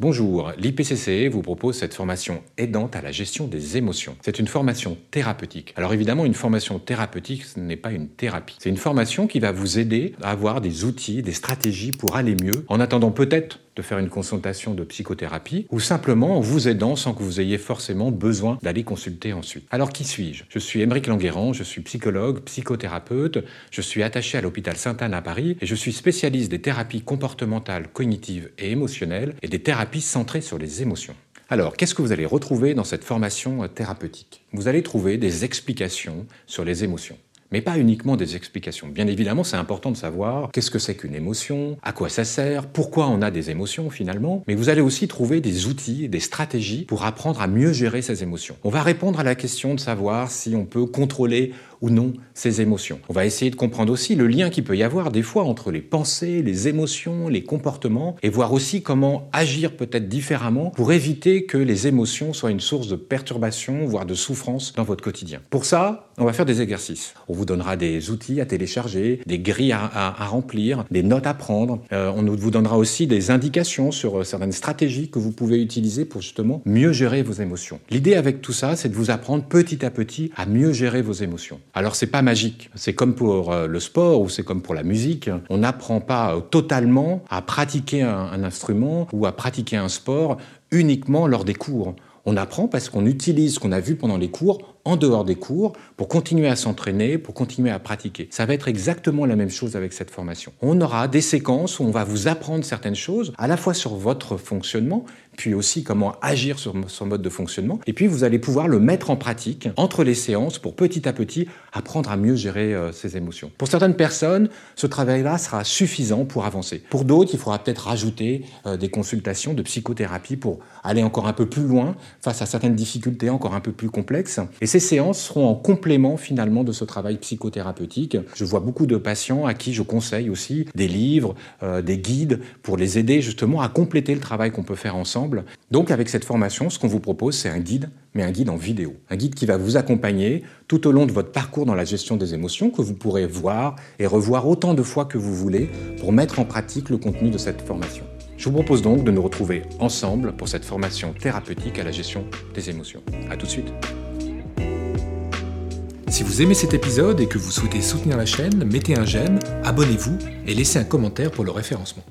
Bonjour, l'IPCCE vous propose cette formation aidante à la gestion des émotions. C'est une formation thérapeutique. Alors évidemment, une formation thérapeutique, ce n'est pas une thérapie. C'est une formation qui va vous aider à avoir des outils, des stratégies pour aller mieux, en attendant peut-être de faire une consultation de psychothérapie, ou simplement en vous aidant sans que vous ayez forcément besoin d'aller consulter ensuite. Alors qui suis-je? Je suis Émeric Languerrand, je suis psychologue, psychothérapeute, je suis attaché à l'hôpital Sainte-Anne à Paris et je suis spécialiste des thérapies comportementales, cognitives et émotionnelles et des thérapies centrées sur les émotions. Alors, qu'est-ce que vous allez retrouver dans cette formation thérapeutique? Vous allez trouver des explications sur les émotions mais pas uniquement des explications. Bien évidemment, c'est important de savoir qu'est-ce que c'est qu'une émotion, à quoi ça sert, pourquoi on a des émotions finalement, mais vous allez aussi trouver des outils, des stratégies pour apprendre à mieux gérer ces émotions. On va répondre à la question de savoir si on peut contrôler ou non ces émotions. On va essayer de comprendre aussi le lien qu'il peut y avoir des fois entre les pensées, les émotions, les comportements, et voir aussi comment agir peut-être différemment pour éviter que les émotions soient une source de perturbation, voire de souffrance dans votre quotidien. Pour ça, on va faire des exercices. On vous donnera des outils à télécharger, des grilles à, remplir, des notes à prendre. Euh, on vous donnera aussi des indications sur euh, certaines stratégies que vous pouvez utiliser pour justement mieux gérer vos émotions. L'idée avec tout ça, c'est de vous apprendre petit à petit à mieux gérer vos émotions. Alors c'est pas magique, c'est comme pour euh, le sport ou c'est comme pour la musique. On n'apprend pas totalement à pratiquer un instrument ou à pratiquer un sport uniquement lors des cours. On apprend parce qu'on utilise ce qu'on a vu pendant les cours en dehors des cours pour continuer à s'entraîner, pour continuer à pratiquer. Ça va être exactement la même chose avec cette formation. On aura des séquences où on va vous apprendre certaines choses, à la fois sur votre fonctionnement, puis aussi comment agir sur son mode de fonctionnement. Et puis vous allez pouvoir le mettre en pratique entre les séances pour petit à petit apprendre à mieux gérer euh, ses émotions. Pour certaines personnes, ce travail-là sera suffisant pour avancer. Pour d'autres, il faudra peut-être rajouter euh, des consultations de psychothérapie pour aller encore un peu plus loin face à certaines difficultés encore un peu plus complexes. Et ces séances seront en complément finalement de ce travail psychothérapeutique. Je vois beaucoup de patients à qui je conseille aussi des livres, euh, des guides pour les aider justement à compléter le travail qu'on peut faire Donc avec cette formation, ce qu'on vous propose, c'est un guide, mais un guide en vidéo. Un guide qui va vous accompagner tout au long de votre parcours dans la gestion des émotions, que vous pourrez voir et revoir autant de fois que vous voulez pour mettre en pratique le contenu de cette formation. Je vous propose donc de nous retrouver ensemble pour cette formation thérapeutique à la gestion des émotions. A tout de suite. Si vous aimez cet épisode et que vous souhaitez soutenir la chaîne, mettez un j'aime, abonnez-vous et laissez un commentaire pour le référencement.